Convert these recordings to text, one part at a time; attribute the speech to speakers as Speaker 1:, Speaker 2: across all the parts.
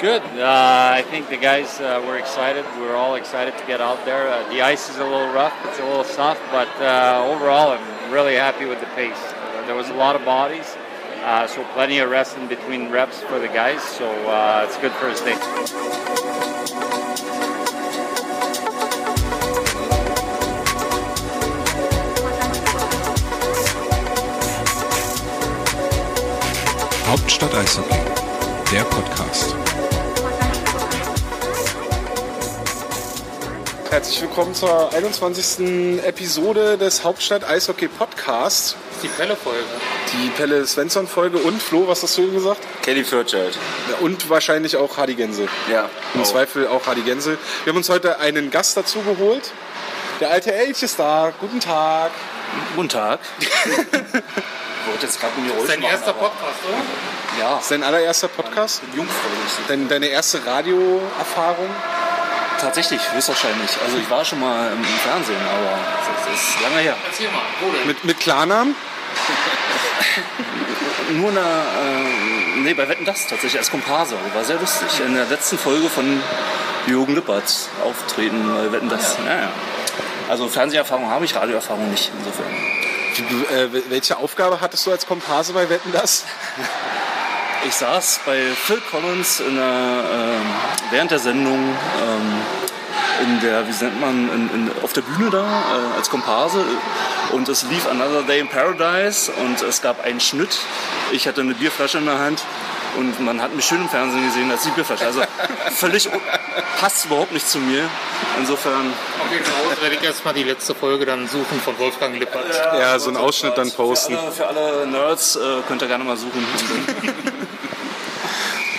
Speaker 1: Good. Uh, I think the guys uh, were excited. We were all excited to get out there. Uh, the ice is a little rough, it's a little soft, but uh, overall, I'm really happy with the pace. Uh, there was a lot of bodies, uh, so plenty of rest in between reps for the guys, so it's good for his day.
Speaker 2: Hauptstadt Eishockey, der Podcast.
Speaker 3: Herzlich willkommen zur 21. Episode des Hauptstadt Eishockey Podcasts.
Speaker 4: Die Pelle-Folge.
Speaker 3: Die Pelle Svensson-Folge und Flo, was hast du eben gesagt?
Speaker 5: Kelly Fairchild.
Speaker 3: Und wahrscheinlich auch Hardy Gänse.
Speaker 5: Ja.
Speaker 3: Im
Speaker 5: auch.
Speaker 3: Zweifel auch Hardy Gänse. Wir haben uns heute einen Gast dazu geholt. Der alte Elch ist da. Guten Tag.
Speaker 5: Guten Tag. ich wollte jetzt gerade Geräusch
Speaker 4: Sein
Speaker 5: machen,
Speaker 4: erster Podcast, oder?
Speaker 5: Ja,
Speaker 3: ist dein allererster Podcast?
Speaker 5: jungfräulich.
Speaker 3: Dein, deine erste Radioerfahrung?
Speaker 5: Tatsächlich, höchstwahrscheinlich. Also ich war schon mal im, im Fernsehen, aber das ist lange her.
Speaker 4: Erzähl mal, wo denn?
Speaker 3: Mit, mit Klarnamen?
Speaker 5: Nur eine, äh, nee, bei Wetten das tatsächlich als Komparse. War sehr lustig. In der letzten Folge von Jürgen Lippert auftreten bei Wetten das. Ja, ja. Also Fernseherfahrung habe ich, Radioerfahrung nicht insofern.
Speaker 3: Äh, welche Aufgabe hattest du als Komparse bei Wetten das?
Speaker 5: Ich saß bei Phil Collins in der, ähm, während der Sendung ähm, in der, wie nennt man, in, in, auf der Bühne da äh, als Komparse und es lief Another Day in Paradise und es gab einen Schnitt. Ich hatte eine Bierflasche in der Hand und man hat mich schön im Fernsehen gesehen als die Bierflasche. Also völlig passt überhaupt nicht zu mir. Insofern
Speaker 4: Fall werde ich erstmal die letzte Folge dann suchen von Wolfgang Lippert.
Speaker 3: Ja, so einen Ausschnitt dann posten.
Speaker 5: Für alle, für alle Nerds äh, könnt ihr gerne mal suchen.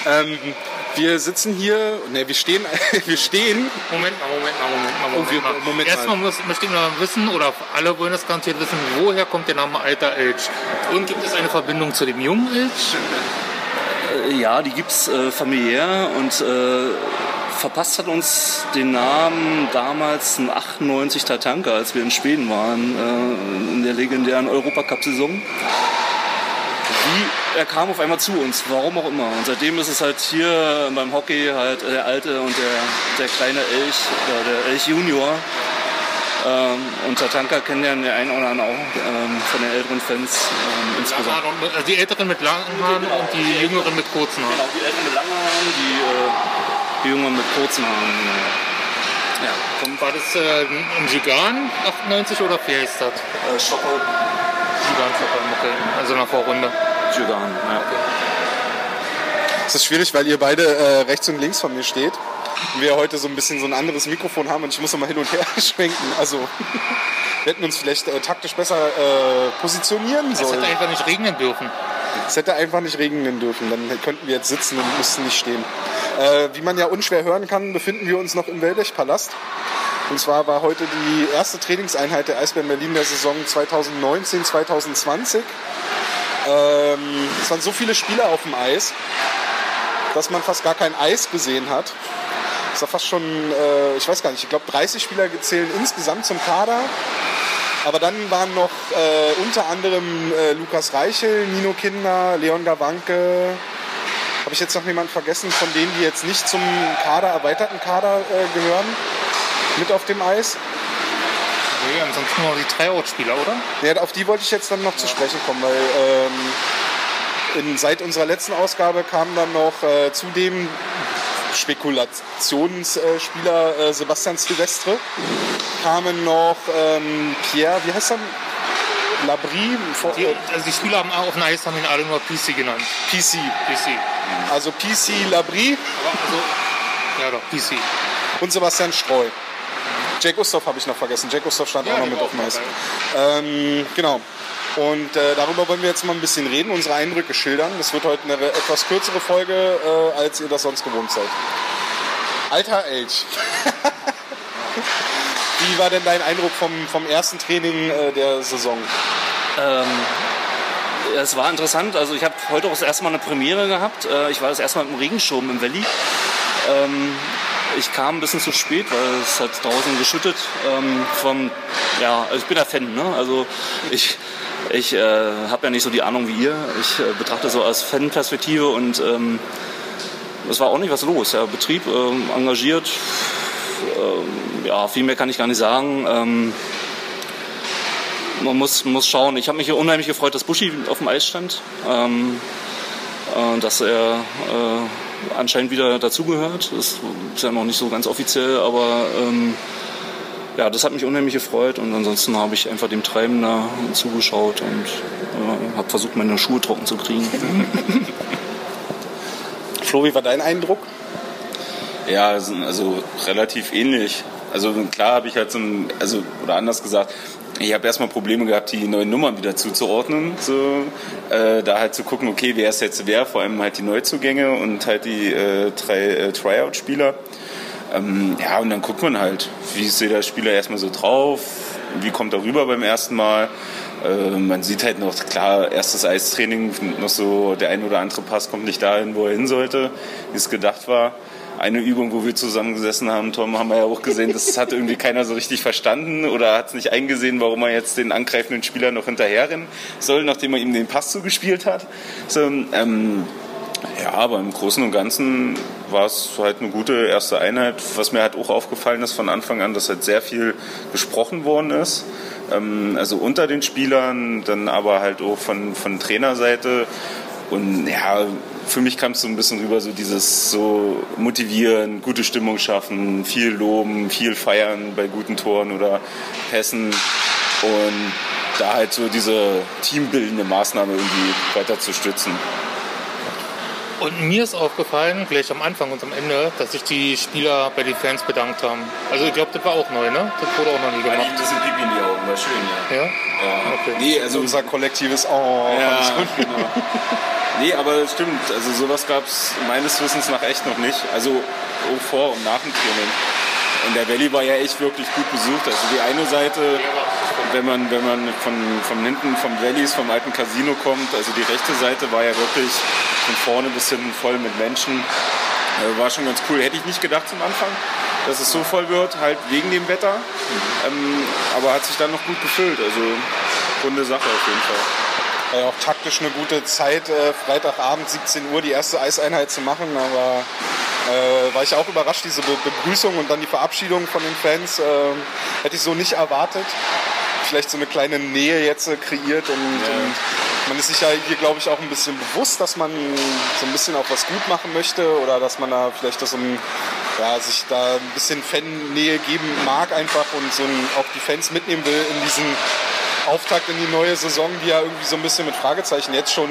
Speaker 3: Ähm, wir sitzen hier, ne, wir stehen, wir stehen.
Speaker 4: Moment mal, Moment mal, Moment mal, Moment
Speaker 3: Oh, wir-
Speaker 4: mal.
Speaker 3: Moment
Speaker 4: Erstmal
Speaker 3: mal.
Speaker 4: muss, möchte ich noch wissen, oder alle wollen das garantiert wissen, woher kommt der Name Alter Elch? Und gibt es eine Verbindung zu dem jungen Elch?
Speaker 5: Ja, die gibt's äh, familiär und äh, verpasst hat uns den Namen damals ein 98 Tatanka, als wir in Schweden waren, äh, in der legendären Europacup-Saison. Wie er kam auf einmal zu uns, warum auch immer. Und seitdem ist es halt hier beim Hockey halt der alte und der, der kleine Elch, oder der Elch Junior. Ähm, und Tatanka kennen ja der einen oder andere auch ähm, von den älteren Fans ähm, insgesamt.
Speaker 4: Also die Älteren mit langen Haaren und die Jüngeren mit kurzen Haaren.
Speaker 5: Genau, die Eltern mit langen Haaren, die, Jüngeren mit kurzen Haaren. Ja, kommt
Speaker 4: War das äh, ein Gigan 98 oder wie heißt das?
Speaker 5: äh, Stockholm,
Speaker 4: Gigan, okay. Also nach Vorrunde.
Speaker 5: Jugan. Ja.
Speaker 3: Es ist schwierig, weil ihr beide äh, rechts und links von mir steht. Und wir heute so ein bisschen so ein anderes Mikrofon haben und ich muss immer hin und her schwenken. Also wir hätten uns vielleicht äh, taktisch besser äh, positionieren
Speaker 4: Es
Speaker 3: sollen.
Speaker 4: hätte einfach nicht regnen dürfen.
Speaker 3: Es hätte einfach nicht regnen dürfen, dann könnten wir jetzt sitzen und müssten nicht stehen. Äh, wie man ja unschwer hören kann, befinden wir uns noch im Wellblechpalast. Und zwar war heute die erste Trainingseinheit der Eisbären Berlin der Saison 2019-2020. Ähm, es waren so viele Spieler auf dem Eis, dass man fast gar kein Eis gesehen hat. Es war fast schon, äh, ich weiß gar nicht, ich glaube 30 Spieler zählen insgesamt zum Kader. Aber dann waren noch äh, unter anderem äh, Lukas Reichel, Nino Kinder, Leon Gawanke. Habe ich jetzt noch jemanden vergessen von denen, die jetzt nicht zum Kader, erweiterten Kader äh, gehören? Mit auf dem Eis?
Speaker 4: Nee, ansonsten nur die Tryout-Spieler, oder?
Speaker 3: Ja, auf die wollte ich jetzt dann noch zu sprechen kommen, weil ähm, in, seit unserer letzten Ausgabe kam dann noch äh, zudem Spekulationsspieler äh, Sebastian Silvestre, kamen noch ähm, Pierre, wie heißt er? Labrie, vor-
Speaker 4: Die, also die Spieler haben auf Eis haben ihn alle nur PC genannt.
Speaker 3: PC.
Speaker 4: PC.
Speaker 3: Also PC Labrie
Speaker 4: also, ja doch, PC.
Speaker 3: und Sebastian Streu. Jack Gustav habe ich noch vergessen. Jack Gustav stand
Speaker 4: Ja,
Speaker 3: auch noch mit auf dem
Speaker 4: auch
Speaker 3: Eis.
Speaker 4: dabei.
Speaker 3: Ähm, genau. Und äh, darüber wollen wir jetzt mal ein bisschen reden, unsere Eindrücke schildern. Das wird heute eine etwas kürzere Folge, äh, als ihr das sonst gewohnt seid. Alter Elch. Wie war denn dein Eindruck vom, vom ersten Training äh, der Saison?
Speaker 5: Ähm, es war interessant. Also ich habe heute auch das erste Mal eine Premiere gehabt. Äh, Ich war das erste Mal im Regenschirm im Valley. Ähm, ich kam ein bisschen zu spät, weil es hat draußen geschüttet. Ähm, vom, ja, also ich bin ja Fan. Ne? Also ich, ich äh, habe ja nicht so die Ahnung wie ihr. Ich äh, betrachte so aus Fanperspektive und ähm, es war auch nicht was los. Ja, Betrieb ähm, engagiert, ähm, ja, viel mehr kann ich gar nicht sagen. Ähm, man muss, muss schauen. Ich habe mich unheimlich gefreut, dass Buschi auf dem Eis stand. Ähm, äh, dass er äh, anscheinend wieder dazugehört. Das ist ja noch nicht so ganz offiziell, aber ähm, ja, das hat mich unheimlich gefreut und ansonsten habe ich einfach dem Treiben da zugeschaut und äh, habe versucht, meine Schuhe trocken zu kriegen.
Speaker 3: Flo, wie war dein Eindruck?
Speaker 6: Ja, also, relativ ähnlich. Also klar habe ich halt so ein, also oder anders gesagt, ich habe erstmal Probleme gehabt, die neuen Nummern wieder zuzuordnen. So, äh, da halt zu gucken, okay, wer ist jetzt wer, vor allem halt die Neuzugänge und halt die äh, drei äh, Tryout-Spieler. Ähm, ja, und dann guckt man halt, wie ist der Spieler erstmal so drauf, wie kommt er rüber beim ersten Mal. Äh, man sieht halt noch, klar, erstes Eistraining, noch so der ein oder andere Pass kommt nicht dahin, wo er hin sollte, wie es gedacht war eine Übung, wo wir zusammengesessen haben, Tom, haben wir ja auch gesehen, das hat irgendwie keiner so richtig verstanden oder hat es nicht eingesehen, warum er jetzt den angreifenden Spieler noch hinterherrennen soll, nachdem er ihm den Pass zugespielt hat. So, ähm, ja, aber im Großen und Ganzen war es halt eine gute erste Einheit. Was mir halt auch aufgefallen ist von Anfang an, dass halt sehr viel gesprochen worden ist. Ähm, also unter den Spielern, dann aber halt auch von, von Trainerseite. Und ja, für mich kam es so ein bisschen rüber, so dieses so motivieren, gute Stimmung schaffen, viel loben, viel feiern bei guten Toren oder Pässen und da halt so diese teambildende Maßnahme irgendwie weiter zu stützen.
Speaker 4: Und mir ist aufgefallen, gleich am Anfang und am Ende, dass sich die Spieler bei den Fans bedankt haben. Also ich glaube, das war auch neu, ne? Das wurde auch noch nie gemacht.
Speaker 6: Ein bisschen Pipi in die Augen, war schön, ja.
Speaker 4: Ja?
Speaker 6: ja.
Speaker 4: Okay.
Speaker 6: Nee, also
Speaker 3: Unser kollektives Oh.
Speaker 6: Ja,
Speaker 3: fand ich gut.
Speaker 6: genau. Nee, aber es stimmt. Also sowas gab es meines Wissens nach echt noch nicht. Also auch vor und nach dem Training. Und der Valley war ja echt wirklich gut besucht. Also die eine Seite, wenn man, wenn man von, von hinten vom Valleys, vom alten Casino kommt, also die rechte Seite war ja wirklich von vorne bis hinten voll mit Menschen. Äh, war schon ganz cool. Hätte ich nicht gedacht zum Anfang, dass es so voll wird, halt wegen dem Wetter. Ähm, aber hat sich dann noch gut gefüllt. Also runde Sache auf jeden Fall.
Speaker 3: War ja auch taktisch eine gute Zeit, äh, Freitagabend 17 Uhr die erste Eiseinheit zu machen, aber äh, war ich auch überrascht, diese Be Begrüßung und dann die Verabschiedung von den Fans äh, hätte ich so nicht erwartet. Vielleicht so eine kleine Nähe jetzt äh, kreiert und, und man ist sich ja hier, glaube ich, auch ein bisschen bewusst, dass man so ein bisschen auch was gut machen möchte oder dass man da vielleicht das so ein, ja, sich da ein bisschen Fan-Nähe geben mag einfach und so ein, auch die Fans mitnehmen will in diesen Auftakt in die neue Saison, die ja irgendwie so ein bisschen mit Fragezeichen jetzt schon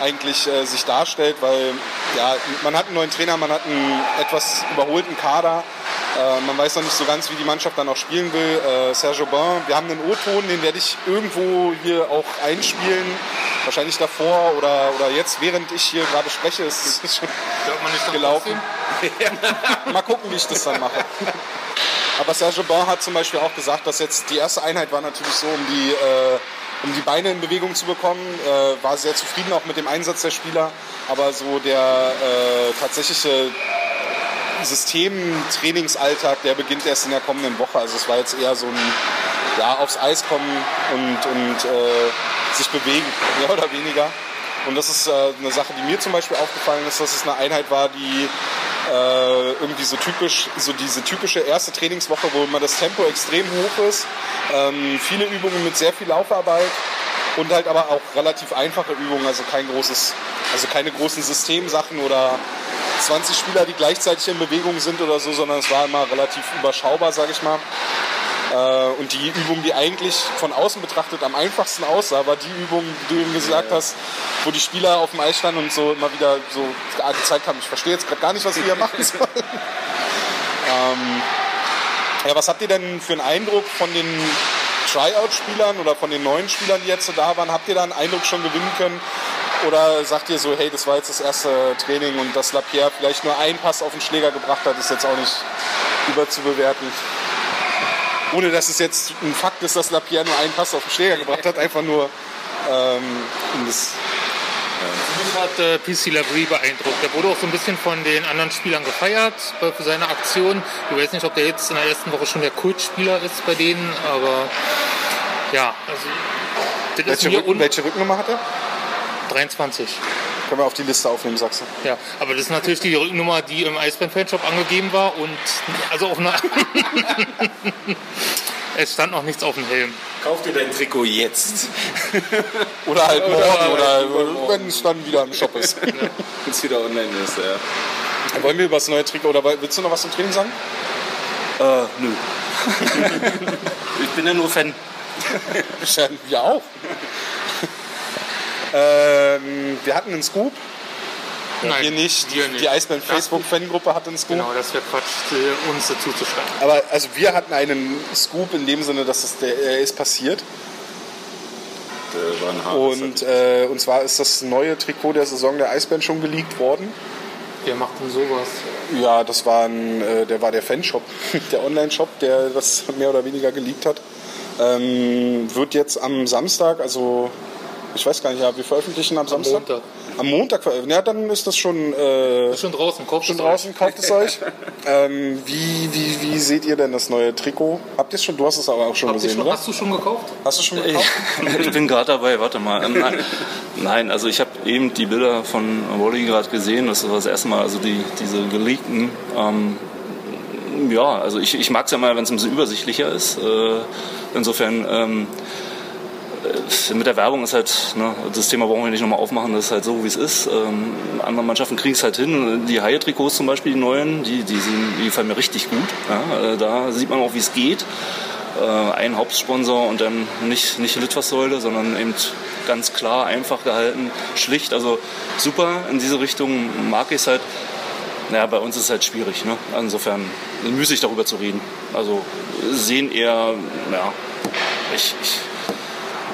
Speaker 3: eigentlich äh, sich darstellt, weil ja, man hat einen neuen Trainer, man hat einen etwas überholten Kader, äh, man weiß noch nicht so ganz, wie die Mannschaft dann auch spielen will. Äh, Serge Aubin, wir haben einen O-Ton, den werde ich irgendwo hier auch einspielen, wahrscheinlich davor oder, oder jetzt, während ich hier gerade spreche, ist es schon
Speaker 4: man nicht
Speaker 3: gelaufen. Mal gucken, wie ich das dann mache. Aber Serge Bon hat zum Beispiel auch gesagt, dass jetzt die erste Einheit war natürlich so, um die, äh, um die Beine in Bewegung zu bekommen. Äh, war sehr zufrieden auch mit dem Einsatz der Spieler. Aber so der äh, tatsächliche System-Trainingsalltag, der beginnt erst in der kommenden Woche. Also es war jetzt eher so ein ja, aufs Eis kommen und, und äh, sich bewegen, mehr oder weniger. Und das ist äh, eine Sache, die mir zum Beispiel aufgefallen ist, dass es eine Einheit war, die äh, irgendwie so typisch, so diese typische erste Trainingswoche, wo immer das Tempo extrem hoch ist, ähm, viele Übungen mit sehr viel Laufarbeit und halt aber auch relativ einfache Übungen, also kein großes, also keine großen Systemsachen oder 20 Spieler, die gleichzeitig in Bewegung sind oder so, sondern es war immer relativ überschaubar, sage ich mal. Äh, Und die Übung, die eigentlich von außen betrachtet am einfachsten aussah, war die Übung, die du eben gesagt hast, wo die Spieler auf dem Eis standen und so immer wieder so gezeigt haben, ich verstehe jetzt gerade gar nicht, was wir hier machen sollen. ähm, ja, was habt ihr denn für einen Eindruck von den Tryout-Spielern oder von den neuen Spielern, die jetzt so da waren? Habt ihr da einen Eindruck schon gewinnen können? Oder sagt ihr so, hey, das war jetzt das erste Training und dass Lapierre vielleicht nur einen Pass auf den Schläger gebracht hat, ist jetzt auch nicht überzubewerten? Ohne dass es jetzt ein Fakt ist, dass Lapierre nur einen Pass auf den Schläger gebracht hat, einfach nur ähm, um das
Speaker 4: Mich hat äh, PC Labrie beeindruckt. Der wurde auch so ein bisschen von den anderen Spielern gefeiert äh, für seine Aktion. Ich weiß nicht, ob der jetzt in der ersten Woche schon der Kultspieler ist bei denen, aber ja, also
Speaker 3: welche, Rücken, welche Rückennummer hat er?
Speaker 4: 23.
Speaker 3: Können wir auf die Liste aufnehmen, du?
Speaker 4: Ja, aber das ist natürlich die Rücknummer, die im Eisbären-Fanshop angegeben war und also auf einer. es stand noch nichts auf dem Helm.
Speaker 6: Kauf dir dein Trikot jetzt.
Speaker 3: Oder halt morgen
Speaker 6: Oder
Speaker 3: oder,
Speaker 6: halt morgen.
Speaker 3: wenn es dann wieder im Shop ist.
Speaker 6: Wenn es wieder online ist, ja.
Speaker 3: Wollen wir über das neue Trikot oder willst du noch was zum Training sagen?
Speaker 5: Äh, nö. ich bin ja nur Fan.
Speaker 3: Ja, wir auch. Ähm, wir hatten einen Scoop.
Speaker 4: Nein,
Speaker 3: wir nicht.
Speaker 4: wir nicht.
Speaker 3: Die Eisbären
Speaker 4: Das-
Speaker 3: Facebook-Fangruppe hatte einen Scoop.
Speaker 4: Genau, das wäre Quatsch, uns dazu zu schreiben.
Speaker 3: Aber also wir hatten einen Scoop in dem Sinne, dass es der, er ist passiert.
Speaker 6: Der war ein hartes
Speaker 3: Und, äh, und zwar ist das neue Trikot der Saison der Eisbären schon geleakt worden.
Speaker 4: Wer macht denn sowas?
Speaker 3: Ja, das war ein, äh, der war der Fanshop, der Online-Shop, der das mehr oder weniger geleakt hat. Ähm, wird jetzt am Samstag, also ich weiß gar nicht, ja, wir veröffentlichen am, Samstag.
Speaker 4: Montag.
Speaker 3: Am Montag veröffentlichen. Ja, dann ist das schon, äh,
Speaker 4: Ist schon draußen, kauft
Speaker 3: schon
Speaker 4: es
Speaker 3: draußen, kauft es euch. ähm, wie, wie, wie seht ihr denn das neue Trikot? Habt ihr es schon? Du hast es aber auch schon
Speaker 4: ihr
Speaker 3: gesehen,
Speaker 4: schon,
Speaker 3: oder?
Speaker 4: hast du schon gekauft?
Speaker 3: Hast du schon gekauft?
Speaker 5: Ich bin gerade dabei, warte mal. Ähm, Nein, nein also ich habe eben die Bilder von Wally gerade gesehen. Das war das erste Mal, also die, diese geleakten. Ähm, ja, also ich, ich mag es ja mal, wenn es ein bisschen übersichtlicher ist. Äh, insofern, ähm, äh, mit der Werbung ist halt, ne, das Thema brauchen wir nicht nochmal aufmachen, das ist halt so, wie es ist. Ähm, andere Mannschaften kriegen es halt hin. Die Haie-Trikots zum Beispiel, die neuen, die, die, sind, die gefallen mir richtig gut. Ja, äh, da sieht man auch, wie es geht äh, ein Hauptsponsor und dann nicht, nicht Litfaßsäule, sondern eben ganz klar, einfach gehalten, schlicht. Also super in diese Richtung mag ich es halt. Naja, bei uns ist es halt schwierig. Ne? Insofern müßig darüber zu reden. Also sehen eher, ja, ich, ich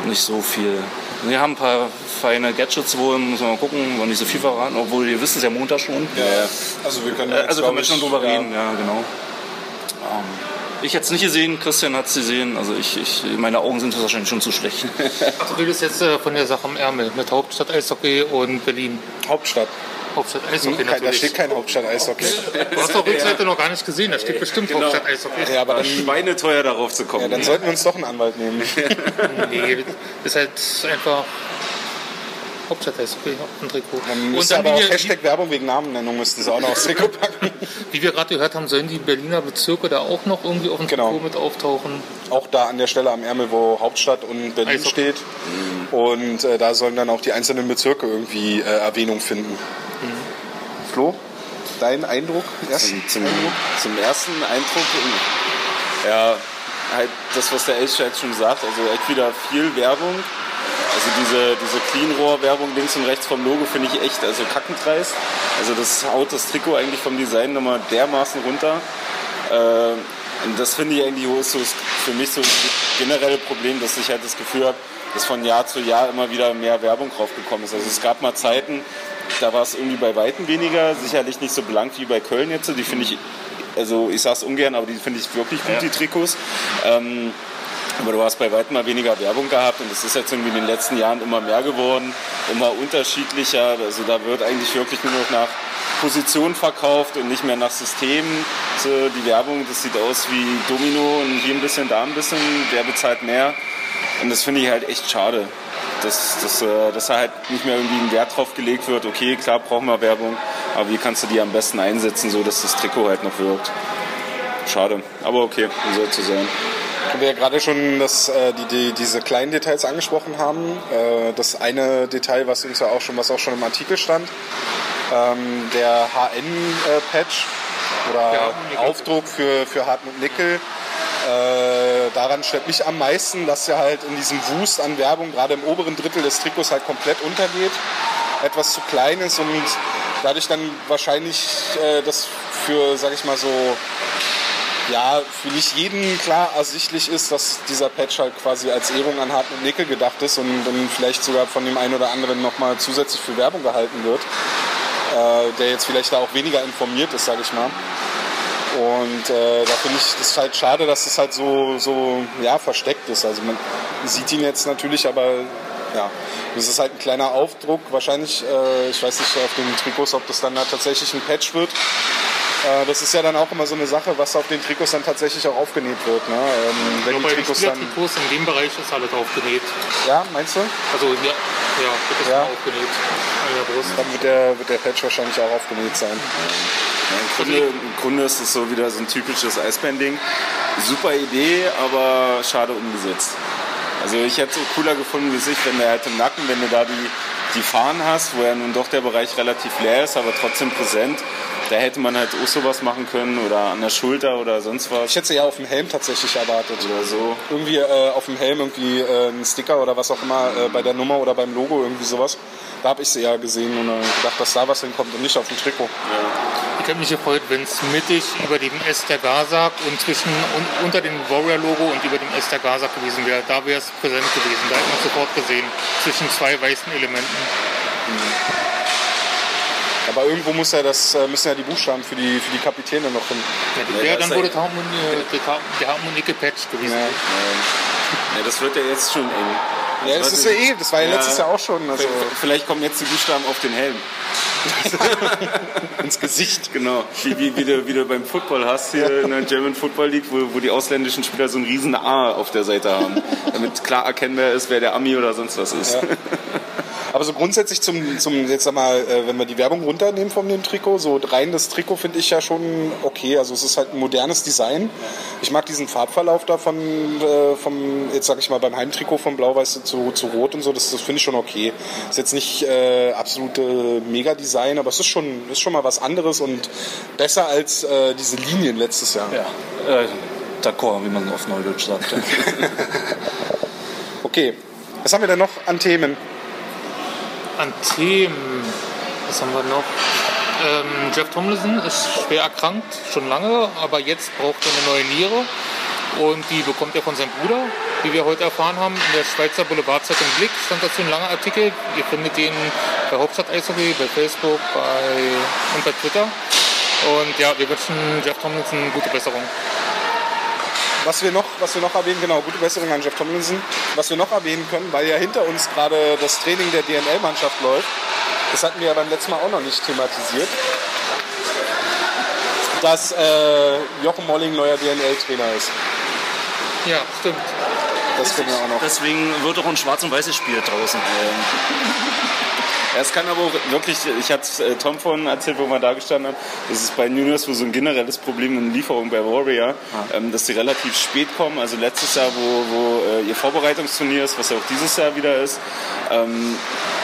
Speaker 5: nicht so viel. Wir haben ein paar feine Gadgets wohl, muss man mal gucken, wollen nicht so viel verraten, obwohl ihr wisst es ja Montag schon.
Speaker 3: Ja, also wir können
Speaker 5: Äh,
Speaker 3: jetzt,
Speaker 5: Also können wir
Speaker 3: ich,
Speaker 5: schon drüber
Speaker 3: ja,
Speaker 5: reden, ja, genau. Ähm, ich hätte es nicht gesehen, Christian hat es gesehen. Also ich, ich, meine Augen sind wahrscheinlich schon zu schlecht.
Speaker 4: Ach, du redest jetzt äh, von der Sache am Ärmel mit Hauptstadt Eishockey und Berlin.
Speaker 3: Hauptstadt.
Speaker 4: Hauptstadt Eishockey
Speaker 3: Kein, da
Speaker 4: natürlich.
Speaker 3: steht kein Hauptstadt-Eishockey.
Speaker 4: Du hast doch Rückseite noch gar nicht gesehen, da steht bestimmt
Speaker 6: Genau.
Speaker 4: Hauptstadt Eishockey.
Speaker 3: Ja, aber dann,
Speaker 6: schweineteuer darauf zu kommen.
Speaker 3: ja, dann sollten wir uns doch einen Anwalt nehmen.
Speaker 4: Nee, das ist halt einfach Hauptstadt Eishockey, ein Trikot.
Speaker 3: Dann müsste aber auch
Speaker 4: wir,
Speaker 3: Hashtag Werbung wegen Namennennung müssten sie auch noch aufs Trikot packen.
Speaker 4: wie wir gerade gehört haben, sollen die Berliner Bezirke da auch noch irgendwie auf dem
Speaker 3: Genau.
Speaker 4: Trikot mit auftauchen.
Speaker 3: Auch da an der Stelle am Ärmel, wo Hauptstadt und Berlin
Speaker 4: Eishockey.
Speaker 3: steht. Und äh, da sollen dann auch die einzelnen Bezirke irgendwie äh, Erwähnung finden. Flo, dein Eindruck?
Speaker 6: Zum, zum, zum ersten Eindruck, ja, halt das, was der jetzt schon sagt, also echt wieder viel Werbung. Also diese, diese Clean-Rohr-Werbung links und rechts vom Logo finde ich echt also kackendreist. Also das haut das Trikot eigentlich vom Design nochmal dermaßen runter. Äh, und das finde ich eigentlich ist so für mich so das generelle Problem, dass ich halt das Gefühl habe, dass von Jahr zu Jahr immer wieder mehr Werbung draufgekommen ist. Also es gab mal Zeiten, da war es irgendwie bei Weitem weniger, sicherlich nicht so blank wie bei Köln jetzt. Die finde ich, also ich sage es ungern, aber die finde ich wirklich gut, die Trikots. Ähm, aber du hast bei weitem mal weniger Werbung gehabt und es ist jetzt irgendwie in den letzten Jahren immer mehr geworden, immer unterschiedlicher. Also da wird eigentlich wirklich nur noch nach Position verkauft und nicht mehr nach System. So, die Werbung, das sieht aus wie Domino und hier ein bisschen, da ein bisschen, wer bezahlt mehr. Und das finde ich halt echt schade, dass, dass, äh, dass da halt nicht mehr irgendwie ein Wert drauf gelegt wird. Okay, klar brauchen wir Werbung, aber wie kannst du die am besten einsetzen, so dass das Trikot halt noch wirkt? Schade, aber okay, so sein.
Speaker 3: Wo wir ja gerade schon das, äh, die, die, diese kleinen Details angesprochen haben. Äh, das eine Detail, was uns ja auch schon, was auch schon im Artikel stand, ähm, der HN-Patch oder
Speaker 4: Ja.
Speaker 3: Aufdruck für, für Hartmut Nickel. Äh, daran stört mich am meisten, dass er halt in diesem Wust an Werbung gerade im oberen Drittel des Trikots halt komplett untergeht. Etwas zu klein ist und dadurch dann wahrscheinlich äh, das für, sag ich mal so, ja, für nicht jeden klar ersichtlich ist, dass dieser Patch halt quasi als Ehrung an Hartmut Nickel gedacht ist und dann vielleicht sogar von dem einen oder anderen nochmal zusätzlich für Werbung gehalten wird, äh, der jetzt vielleicht da auch weniger informiert ist, sage ich mal. Und äh, da finde ich das halt schade, dass es halt so, so ja, versteckt ist. Also man sieht ihn jetzt natürlich, aber ja, das ist halt ein kleiner Aufdruck. Wahrscheinlich, äh, ich weiß nicht auf den Trikots, ob das dann halt tatsächlich ein Patch wird. Äh, das ist ja dann auch immer so eine Sache, was auf den Trikots dann tatsächlich auch aufgenäht wird. Ne? Ähm, wenn
Speaker 4: Ja,
Speaker 3: die Trikots dann.
Speaker 4: Spielertrikots in dem Bereich ist alles aufgenäht.
Speaker 3: Ja, meinst du?
Speaker 4: Also ja, ja wird das
Speaker 3: Ja.
Speaker 4: aufgenäht an der Brust.
Speaker 3: Dann wird der, wird der Patch wahrscheinlich auch aufgenäht sein.
Speaker 6: Ja, im, Grunde, Im Grunde ist es so wieder so ein typisches Eisbanding. Super Idee, aber schade umgesetzt. Also ich hätte es so cooler gefunden wie sich, wenn du halt im Nacken, wenn du da die, die Fahnen hast, wo ja nun doch der Bereich relativ leer ist, aber trotzdem präsent. Da hätte man halt auch sowas machen können oder an der Schulter oder sonst was.
Speaker 3: Ich hätte sie ja auf dem Helm tatsächlich erwartet.
Speaker 6: Oder so.
Speaker 3: Irgendwie äh, auf dem Helm irgendwie äh, ein Sticker oder was auch immer äh, bei der Nummer oder beim Logo irgendwie sowas. Da habe ich sie ja gesehen und äh, gedacht, dass da was hinkommt und nicht auf dem Trikot.
Speaker 4: Ich hätte mich gefreut, wenn es mittig über dem S der Gazak und zwischen un, unter dem Warrior-Logo und über dem S der Gazak gewesen wäre. Da wäre es präsent gewesen. Da hätte man sofort gesehen. Zwischen zwei weißen Elementen.
Speaker 3: Aber irgendwo muss ja das, äh, müssen ja die Buchstaben für die, für die Kapitäne noch hin.
Speaker 4: Ja,
Speaker 6: Ja,
Speaker 4: dann,
Speaker 6: ist
Speaker 4: der Harmonie, der, Harmonie gepatcht gewesen.
Speaker 3: Ja.
Speaker 6: Ja, das wird ja jetzt schon eng.
Speaker 3: Ja, das ist ja eh, das war ja,
Speaker 6: Ja.
Speaker 3: letztes Jahr auch schon. Also
Speaker 6: Vielleicht kommen jetzt die Buchstaben auf den Helm.
Speaker 3: ins Gesicht.
Speaker 6: Genau, wie, wie, wie, du, wie du beim Football hast hier in der German Football League, wo, wo die ausländischen Spieler so ein riesen A auf der Seite haben, damit klar erkennbar ist, wer der Ami oder sonst was ist.
Speaker 3: Aber so grundsätzlich zum, zum jetzt sag mal, äh, wenn wir die Werbung runternehmen von dem Trikot, so rein das Trikot finde ich ja schon okay. Also es ist halt ein modernes Design. Ich mag diesen Farbverlauf da von, äh, vom, jetzt sag ich mal, beim Heimtrikot von Blau-Weiß zu, zu Rot und so, das, das finde ich schon okay. Ist jetzt nicht äh, absolute Mega-Design, aber es ist schon, ist schon mal was anderes und besser als äh, diese Linien letztes Jahr.
Speaker 5: Ja, äh, d'accord, wie man auf Neudeutsch sagt.
Speaker 3: Okay. Was haben wir denn noch an Themen?
Speaker 4: An Themen, was haben wir noch? Ähm, Jeff Tomlinson ist schwer erkrankt, schon lange, aber jetzt braucht er eine neue Niere. Und die bekommt er von seinem Bruder, wie wir heute erfahren haben. In der Schweizer Boulevardzeitung Blick stand dazu ein langer Artikel. Ihr findet den bei Hauptstadt Eishockey, bei Facebook bei, und bei Twitter. Und ja, wir wünschen Jeff Tomlinson gute Besserung.
Speaker 3: Was wir, noch, was wir noch erwähnen, genau, gute Besserung an Jeff Tomlinson. Was wir noch erwähnen können, weil ja hinter uns gerade das Training der DNL-Mannschaft läuft, das hatten wir ja beim letzten Mal auch noch nicht thematisiert, dass äh, Jochen Molling neuer DNL-Trainer ist.
Speaker 4: Ja, stimmt.
Speaker 3: Das können wir auch noch.
Speaker 5: Deswegen wird auch ein schwarz und weißes Spiel draußen.
Speaker 6: Ja, Es kann aber auch wirklich, ich hatte äh, Tom vorhin erzählt, wo wir da gestanden haben, das ist bei Juniors wohl so ein generelles Problem in Lieferung bei Warrior, ähm, dass die relativ spät kommen. Also letztes Jahr, wo, wo äh, ihr Vorbereitungsturnier ist, was ja auch dieses Jahr wieder ist, ähm,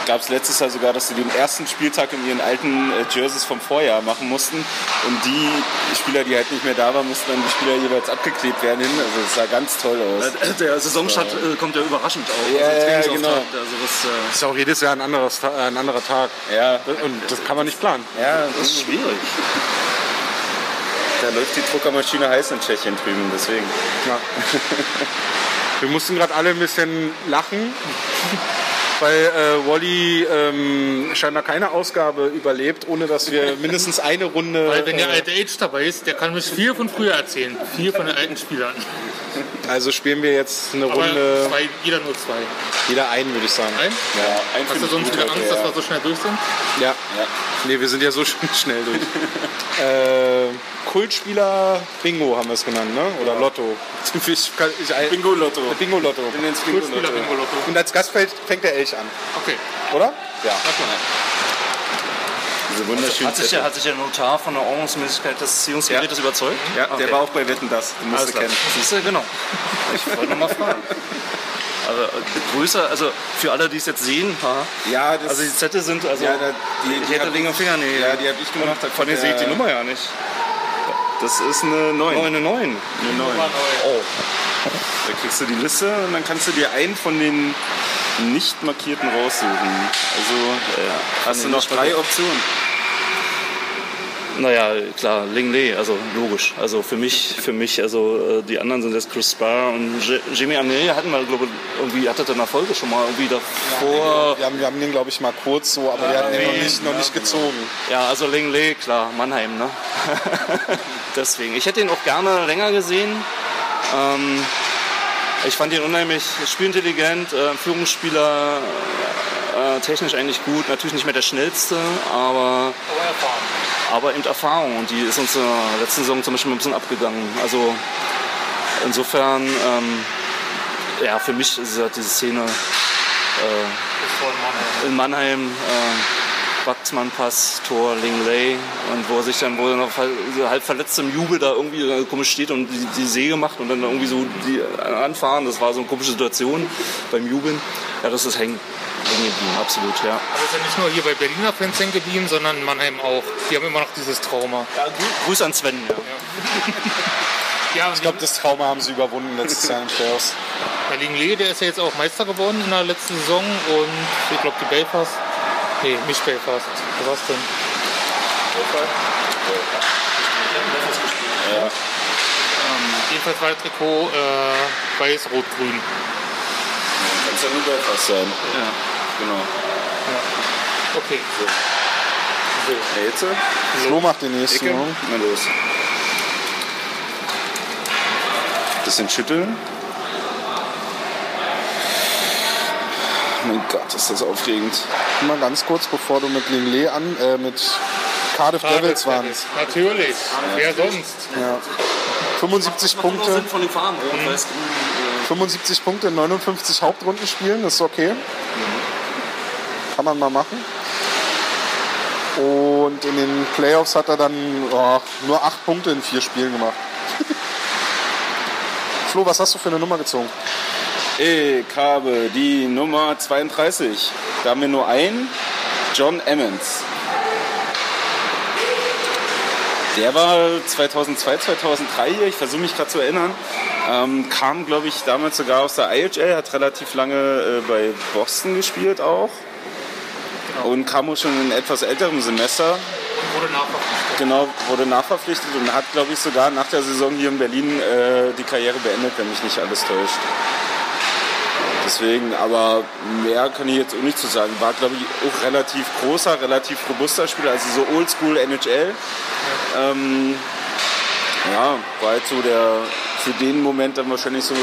Speaker 6: gab es letztes Jahr sogar, dass sie den ersten Spieltag in ihren alten äh, Jerseys vom Vorjahr machen mussten. Und die Spieler, die halt nicht mehr da waren, mussten dann die Spieler jeweils abgeklebt werden hin. Also es sah ganz toll aus.
Speaker 5: Der Saisonstart äh, kommt ja überraschend auch.
Speaker 6: Ja, ja,
Speaker 5: Trainingsauftakt,
Speaker 6: genau.
Speaker 5: Also was, äh,
Speaker 3: Das ist auch jedes Jahr ein, anderes, äh, ein anderer Tag.
Speaker 6: Ja,
Speaker 3: Und das kann man nicht planen.
Speaker 6: ja,
Speaker 5: das ist schwierig.
Speaker 6: da läuft die Druckermaschine heiß in Tschechien drüben, deswegen.
Speaker 3: Ja. Wir mussten gerade alle ein bisschen lachen, weil äh, Wally ähm, scheinbar keine Ausgabe überlebt, ohne dass wir mindestens eine Runde.
Speaker 4: Weil wenn der
Speaker 3: äh,
Speaker 4: alte Age dabei ist, der kann mich viel von früher erzählen. Viel von den alten Spielern.
Speaker 3: also spielen wir jetzt eine
Speaker 4: Aber
Speaker 3: Runde,
Speaker 4: zwei, jeder nur zwei.
Speaker 3: jeder einen, würde ich sagen.
Speaker 4: Ein?
Speaker 6: Ja, ein
Speaker 4: Hast du sonst wieder Angst, dass wir so schnell durch sind?
Speaker 3: Ja.
Speaker 6: Ja.
Speaker 3: Nee, wir sind ja so sch- schnell durch. äh, Kultspieler Bingo haben wir es genannt, ne? Oder Lotto. Ich, ich,
Speaker 6: Bingo-Lotto.
Speaker 3: Bingo-Lotto.
Speaker 6: bin ins
Speaker 4: Spieler
Speaker 6: Bingo-Lotto.
Speaker 4: Bingo Lotto.
Speaker 3: Und als Gast fällt, fängt der Elch an,
Speaker 4: Okay.
Speaker 3: oder? Ja.
Speaker 6: Diese wunderschönen
Speaker 5: Hat sich, der, hat sich der Notar von der Ordnungsmäßigkeit des Ziehungsgerätes überzeugt?
Speaker 6: Ja, der
Speaker 5: Okay.
Speaker 6: war auch bei Wetten das. Den musst
Speaker 5: Alles
Speaker 6: du kennen.
Speaker 5: Siehst du, genau. Ich wollte noch mal fragen. Aber äh, größer, also für alle, die es jetzt sehen, haha.
Speaker 6: Ja, das
Speaker 5: also die Zettel sind, also
Speaker 6: Ja, da- die- die
Speaker 5: hätte
Speaker 6: hab-
Speaker 5: wegen dem Fingernägel.
Speaker 6: Ja, die habe ich gemacht.
Speaker 5: Von denen sehe ich die Nummer ja nicht.
Speaker 6: Das ist eine 9.
Speaker 5: Oh, eine 9.
Speaker 6: Eine 9.
Speaker 5: Oh,
Speaker 6: Da kriegst du die Liste und dann kannst du dir einen von den nicht markierten raussuchen. Also hast du noch drei. Optionen.
Speaker 5: Naja, klar, Ling Lee, also logisch. Also für mich, für mich, also äh, die anderen sind jetzt Chris Sparr und Jimmy Amney hatten wir, glaube ich, irgendwie, hatte in der Folge schon mal irgendwie davor.
Speaker 3: Wir haben, wir haben den, glaube ich, mal kurz so, aber wir hatten den noch nicht, noch nicht gezogen.
Speaker 5: Ja, also Ling Lee, klar, Mannheim, ne? Deswegen. Ich hätte ihn auch gerne länger gesehen. Ähm, ich fand ihn unheimlich spielintelligent, äh, Führungsspieler, äh, technisch eigentlich gut. Natürlich nicht mehr der schnellste, aber,
Speaker 4: Aber.
Speaker 5: Aber eben Erfahrung und die ist uns in der letzten Saison zum Beispiel ein bisschen abgegangen. Also insofern, ähm, ja, für mich ist halt diese Szene äh, in Mannheim, äh, Wachsmann-Pass, Tor, Lingley und wo er sich dann, wo er noch halb verletzt im Jubel da irgendwie äh, komisch steht und die, die Säge macht und dann irgendwie so die anfahren. Das war so eine komische Situation beim Jubeln. Ja, das ist hängen, hängen geblieben, absolut, ja.
Speaker 4: Aber ist ja nicht nur hier bei Berliner Fans hängen geblieben, sondern in Mannheim auch. Die haben immer noch dieses Trauma.
Speaker 5: ja Grüß an Sven, ja.
Speaker 4: Ja,
Speaker 3: Ich glaube, das Trauma haben sie überwunden letztes Jahr in den Playoffs.
Speaker 4: Der Lingley, der ist ja jetzt auch Meister geworden in der letzten Saison und ich glaube die Belfast. Nee, nicht Belfast. Was denn? Jedenfalls war das Trikot äh, weiß-rot-grün.
Speaker 6: Es ja nur Belfast sein.
Speaker 5: ja.
Speaker 6: Genau.
Speaker 4: Okay.
Speaker 6: Ja, jetzt?
Speaker 3: Flo macht den nächsten.
Speaker 6: Ecke?
Speaker 3: ne?
Speaker 6: Na los. Bisschen schütteln. Mein Gott, ist das aufregend.
Speaker 3: Mal ganz kurz, bevor du mit Lingley an, äh, mit Cardiff Devils warst.
Speaker 4: Natürlich. Wer sonst?
Speaker 3: Ja. 75 Punkte,
Speaker 5: Sinn von den Farben. Ja, weiß,
Speaker 3: 75 Punkte in 59 Hauptrundenspielen, das ist okay. Kann man mal machen. Und in den Playoffs hat er dann oh, nur 8 Punkte in vier Spielen gemacht. Flo, was hast du für eine Nummer gezogen?
Speaker 6: Ich habe die Nummer 32. Da haben wir nur einen. John Emmons. Der war 2002, 2003 hier, ich versuche mich gerade zu erinnern. Ähm, kam, glaube ich, damals sogar aus der IHL, hat relativ lange äh, bei Boston gespielt auch. Und kam auch schon in etwas älterem Semester.
Speaker 4: Wurde nachverpflichtet.
Speaker 6: Genau, wurde nachverpflichtet und hat, glaube ich, sogar nach der Saison hier in Berlin äh, die Karriere beendet, wenn mich nicht alles täuscht. Deswegen, aber mehr kann ich jetzt auch nicht zu sagen. War, glaube ich, auch relativ großer, relativ robuster Spieler, also so oldschool NHL. Ähm, ja, war halt so der, für den Moment dann wahrscheinlich so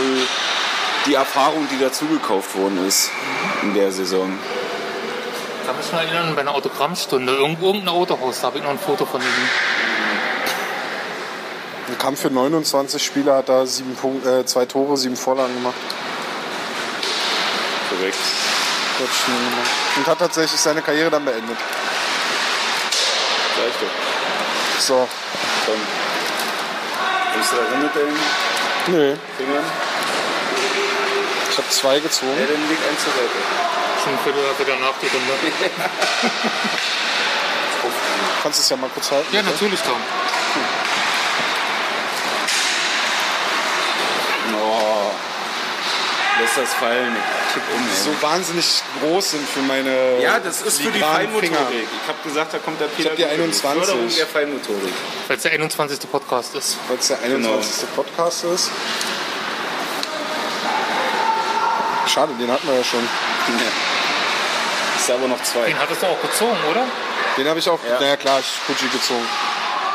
Speaker 6: die Erfahrung, die dazugekauft worden ist in der Saison.
Speaker 4: Ich kann mich noch erinnern, bei einer Autogrammstunde, irgend- irgendein Autohaus, da habe ich noch ein Foto von ihm.
Speaker 3: Er kam für 29 Spiele, hat da sieben Punk äh, zwei Tore, sieben Vorlagen gemacht.
Speaker 6: Korrekt.
Speaker 3: Und hat tatsächlich seine Karriere dann beendet.
Speaker 6: Sag ich doch.
Speaker 3: So,
Speaker 6: Komm. Kommst du da rum mit deinen
Speaker 3: nö,
Speaker 6: Fingern?
Speaker 3: ich habe zwei
Speaker 6: Ja,
Speaker 3: gezogen.
Speaker 6: dann leg eins zur Seite.
Speaker 4: Schon ein Viertel Viertel nach die Runde.
Speaker 3: Kannst du es ja mal kurz halten?
Speaker 4: Ja,
Speaker 3: bitte?
Speaker 4: natürlich, Tom.
Speaker 6: Oh. Lass das fallen. Ich kipp um. ey.
Speaker 3: So wahnsinnig groß sind für meine
Speaker 6: Ja, das ist für die Feinmotorik.
Speaker 3: Finger.
Speaker 6: Ich habe gesagt, da kommt der Peter.
Speaker 3: hab die
Speaker 6: Gute.
Speaker 3: 21.
Speaker 6: Förderung der Feinmotorik.
Speaker 4: Weil es der 21. Podcast ist.
Speaker 3: Weil es der 21. Podcast ist. Schade, den hatten wir ja schon.
Speaker 6: Ja. Ist aber noch zwei.
Speaker 4: Den hattest du auch gezogen, oder?
Speaker 3: Den habe ich auch,
Speaker 6: Ja.
Speaker 3: naja klar, ich Fuji gezogen.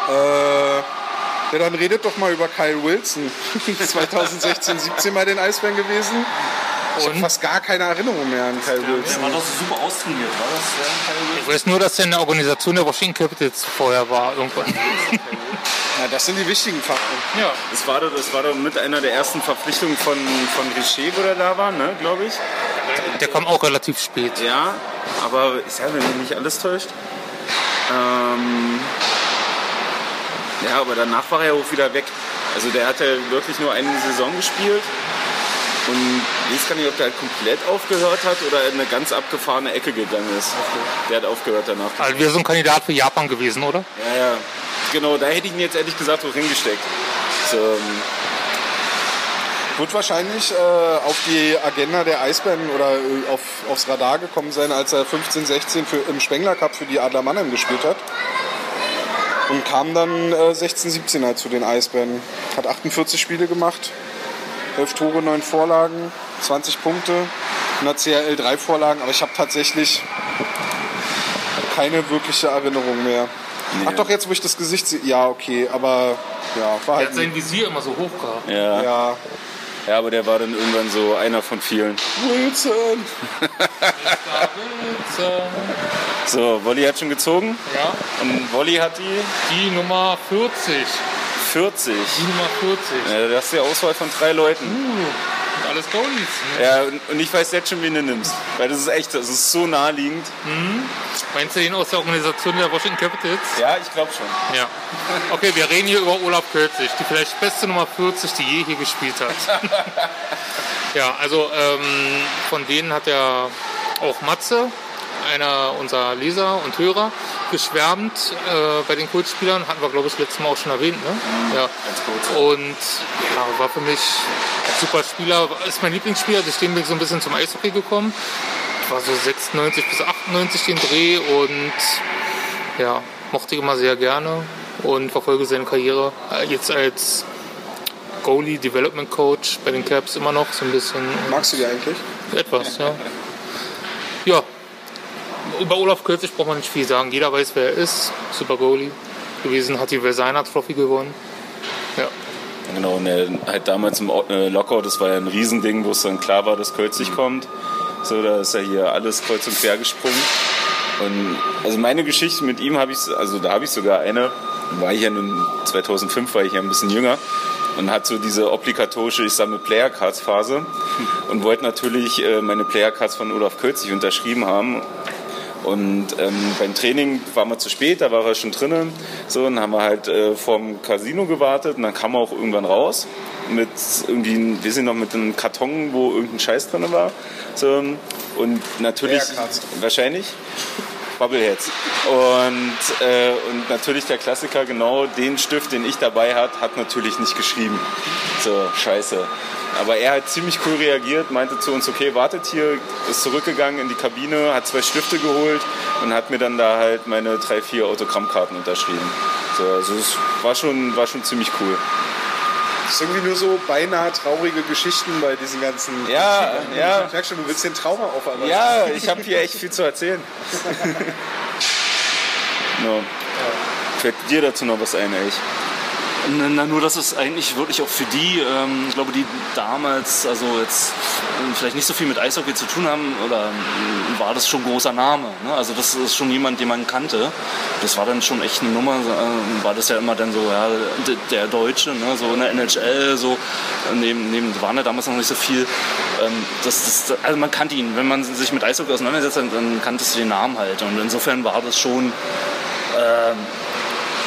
Speaker 3: Äh, ja, dann redet doch mal über Kyle Wilson. 2016, 17 bei den Eisbären gewesen. Ich habe
Speaker 4: Und?
Speaker 3: fast gar keine Erinnerung mehr an Kyle Wilson.
Speaker 5: war doch so super austrainiert, war das? Ja,
Speaker 4: Ich weiß nur, dass er in der Organisation der Washington Capitals vorher war, irgendwann.
Speaker 3: Ja, das sind die wichtigen Fakten.
Speaker 4: Ja.
Speaker 6: Das war, doch, das war doch mit einer der ersten Verpflichtungen von, von Richer, wo der da war, ne, glaube ich.
Speaker 4: Der kam auch relativ spät.
Speaker 6: Ja, aber ich sage, wenn mich nicht alles täuscht. Ähm, ja, aber danach war er auch wieder weg. Also der hat ja wirklich nur eine Saison gespielt. Und ich weiß gar nicht, ob der halt komplett aufgehört hat oder in eine ganz abgefahrene Ecke gegangen ist. Der hat aufgehört danach.
Speaker 4: Also wäre so ein Kandidat für Japan gewesen, oder?
Speaker 6: Ja, ja. Genau, da hätte ich ihn jetzt ehrlich gesagt auch hingesteckt. So, ähm,
Speaker 3: Wird wahrscheinlich äh, auf die Agenda der Eisbären oder äh, auf, aufs Radar gekommen sein, als er 15, 16 für, im Spengler Cup für die Adler Mannheim gespielt hat. Und kam dann äh, 16, 17 halt zu den Eisbären. Hat 48 Spiele gemacht, 11 Tore, 9 Vorlagen, 20 Punkte. In der CRL 3 Vorlagen, aber ich habe tatsächlich keine wirkliche Erinnerung mehr. Ach doch, jetzt wo ich das Gesicht sehe. Ja, okay, aber ja, war
Speaker 4: Der
Speaker 3: halt.
Speaker 4: hat sein Visier immer so hoch gehabt.
Speaker 6: ja. ja.
Speaker 3: Ja,
Speaker 6: aber der war dann irgendwann so einer von vielen.
Speaker 3: Wilson!
Speaker 6: So, Wolli hat schon gezogen
Speaker 4: Ja,
Speaker 6: und Wolli hat die
Speaker 4: die Nummer 40.
Speaker 6: 40.
Speaker 4: Die Nummer 40.
Speaker 6: Ja, das ist die Auswahl von drei Leuten.
Speaker 4: Und alles Goalies. Ne?
Speaker 6: Ja, und und ich weiß jetzt schon, wen du nimmst. Weil das ist echt, das ist so naheliegend.
Speaker 4: Meinst du den aus der Organisation der Washington Capitals?
Speaker 6: Ja, ich glaube schon.
Speaker 4: Ja. Okay, wir reden hier über Olaf Kürzig, die vielleicht beste Nummer 40, die je hier gespielt hat. ja, also ähm, von denen hat ja auch Matze, einer unserer Leser und Hörer, geschwärmt äh, bei den Kultspielern. Hatten wir, glaube ich, letztes Mal auch schon erwähnt. Ne? Ja. Und ja, war für mich ein super Spieler. Ist mein Lieblingsspieler. Durch den bin ich so ein bisschen zum Eishockey gekommen. War so 96 bis 98 den Dreh und ja, mochte ich immer sehr gerne und verfolge seine Karriere jetzt als Goalie Development Coach bei den Caps immer noch so ein bisschen
Speaker 3: Magst du die eigentlich?
Speaker 4: etwas, ja. Ja, über Olaf Kürzig braucht man nicht viel sagen. Jeder weiß, wer er ist. Super Goalie gewesen, hat die Versailles Trophy gewonnen. Ja,
Speaker 6: Genau, und er, halt damals im äh, Lockout, das war ja ein Riesending, wo es dann klar war, dass Kölzig kommt. So, da ist ja hier alles kreuz und quer gesprungen. Und also meine Geschichte mit ihm habe ich, also da habe ich sogar eine, war ich ja nun, 2005 war ich ja ein bisschen jünger und hat so diese obligatorische, ich sammle Player Cards Phase und wollte natürlich äh, meine Player Cards von Olaf Kölzig unterschrieben haben. Und ähm, beim Training waren wir zu spät, da war er schon drinnen. So, dann haben wir halt äh, vorm Casino gewartet und dann kam er auch irgendwann raus mit irgendwie, wir sind noch mit einem Karton, wo irgendein Scheiß drin war. So, und natürlich, wahrscheinlich, Bubbleheads. Und, äh, und natürlich der Klassiker, genau den Stift, den ich dabei hat, hat natürlich nicht geschrieben. So, scheiße. Aber er hat ziemlich cool reagiert, meinte zu uns, okay, wartet hier, ist zurückgegangen in die Kabine, hat zwei Stifte geholt und hat mir dann da halt meine drei, vier Autogrammkarten unterschrieben. So, also es war schon, war schon ziemlich cool.
Speaker 3: Das ist irgendwie nur so beinahe traurige Geschichten bei diesen ganzen.
Speaker 6: Ja, ja.
Speaker 3: Ich merke schon, du willst den Trauma aufarbeiten.
Speaker 6: Ja, ich habe hier echt viel zu erzählen. no. Fällt dir dazu noch was ein, echt?
Speaker 5: Na, nur, dass es eigentlich wirklich auch für die, ähm, ich glaube, die damals, also jetzt äh, vielleicht nicht so viel mit Eishockey zu tun haben, oder ähm, war das schon großer Name. Ne? Also das ist schon jemand, den man kannte. Das war dann schon echt eine Nummer. Äh, war das ja immer dann so, ja, der Deutsche, ne? so in der NHL, so äh, neben, neben waren ja damals noch nicht so viel. Ähm, das, das, also man kannte ihn. Wenn man sich mit Eishockey auseinandersetzt, dann, dann kanntest du den Namen halt. Und insofern war das schon ähm,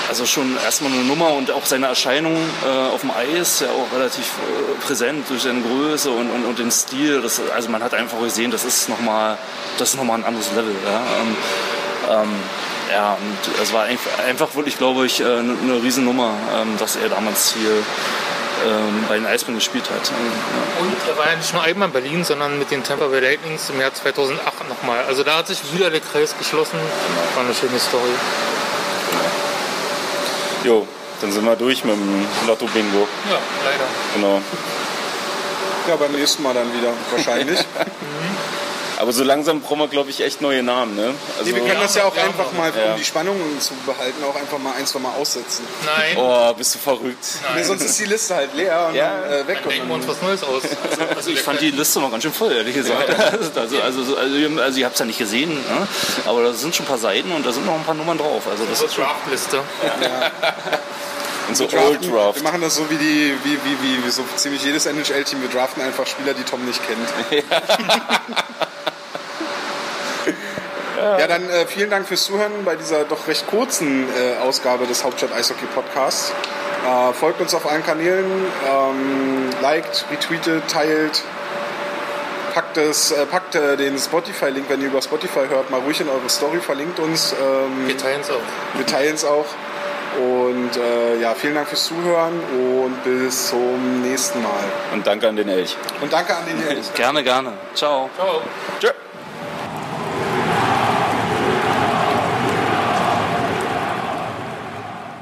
Speaker 5: also schon erstmal eine Nummer und auch seine Erscheinung äh, auf dem Eis ja auch relativ äh, präsent durch seine Größe und, und, und den Stil. Das, also man hat einfach gesehen, das ist nochmal noch ein anderes Level. Ja, ähm, ähm, ja und es war einfach, wirklich, glaube ich, äh, eine, eine Riesennummer, ähm, dass er damals hier ähm, bei den Eisbären gespielt hat.
Speaker 4: Und er war ja nicht nur einmal in Berlin, sondern mit den Tampa Bay Lightnings im Jahr 2008 nochmal. Also da hat sich wieder der Kreis geschlossen. War eine schöne Story.
Speaker 6: Jo, dann sind wir durch mit dem Lotto-Bingo.
Speaker 4: Ja, leider.
Speaker 6: Genau.
Speaker 3: Ja, beim nächsten Mal dann wieder, wahrscheinlich.
Speaker 6: Aber so langsam brauchen wir, glaube ich, echt neue Namen, ne? Also,
Speaker 3: Nee, wir können das ja auch
Speaker 4: Ja,
Speaker 3: einfach mal,
Speaker 6: ja.
Speaker 3: um die Spannung zu behalten, auch einfach mal ein, zwei Mal aussetzen.
Speaker 4: Nein,
Speaker 6: oh, bist du verrückt.
Speaker 3: Nee, sonst ist die Liste halt leer und
Speaker 6: Ja.
Speaker 3: dann äh, weg.
Speaker 4: dann denken wir
Speaker 3: Und
Speaker 4: uns was Neues aus. Also,
Speaker 5: Also ich fand die Liste noch ganz schön voll, ehrlich gesagt. Also, also, also, also, ihr- also ihr habt es ja nicht gesehen, ne? aber da sind schon ein paar Seiten und da sind noch ein paar Nummern drauf. Also das ist schon
Speaker 4: Draftliste.
Speaker 6: Und so
Speaker 3: wir,
Speaker 6: Old Draft.
Speaker 3: wir machen das so wie, die, wie, wie, wie, wie so ziemlich jedes NHL-Team. Wir draften einfach Spieler, die Tom nicht kennt. Ja, dann äh, vielen Dank fürs Zuhören bei dieser doch recht kurzen äh, Ausgabe des Hauptstadt Eishockey Podcasts. Äh, folgt uns auf allen Kanälen, ähm, liked, retweetet, teilt, packt, es, äh, packt äh, den Spotify-Link, wenn ihr über Spotify hört, mal ruhig in eure Story, verlinkt uns. Ähm,
Speaker 4: Wir teilen es auch.
Speaker 3: wir teilen es auch. Und äh, ja, vielen Dank fürs Zuhören und bis zum nächsten Mal.
Speaker 6: Und danke an den Elch.
Speaker 3: Und danke an den Jens.
Speaker 5: gerne, gerne. Ciao.
Speaker 4: Ciao.
Speaker 6: Tschö.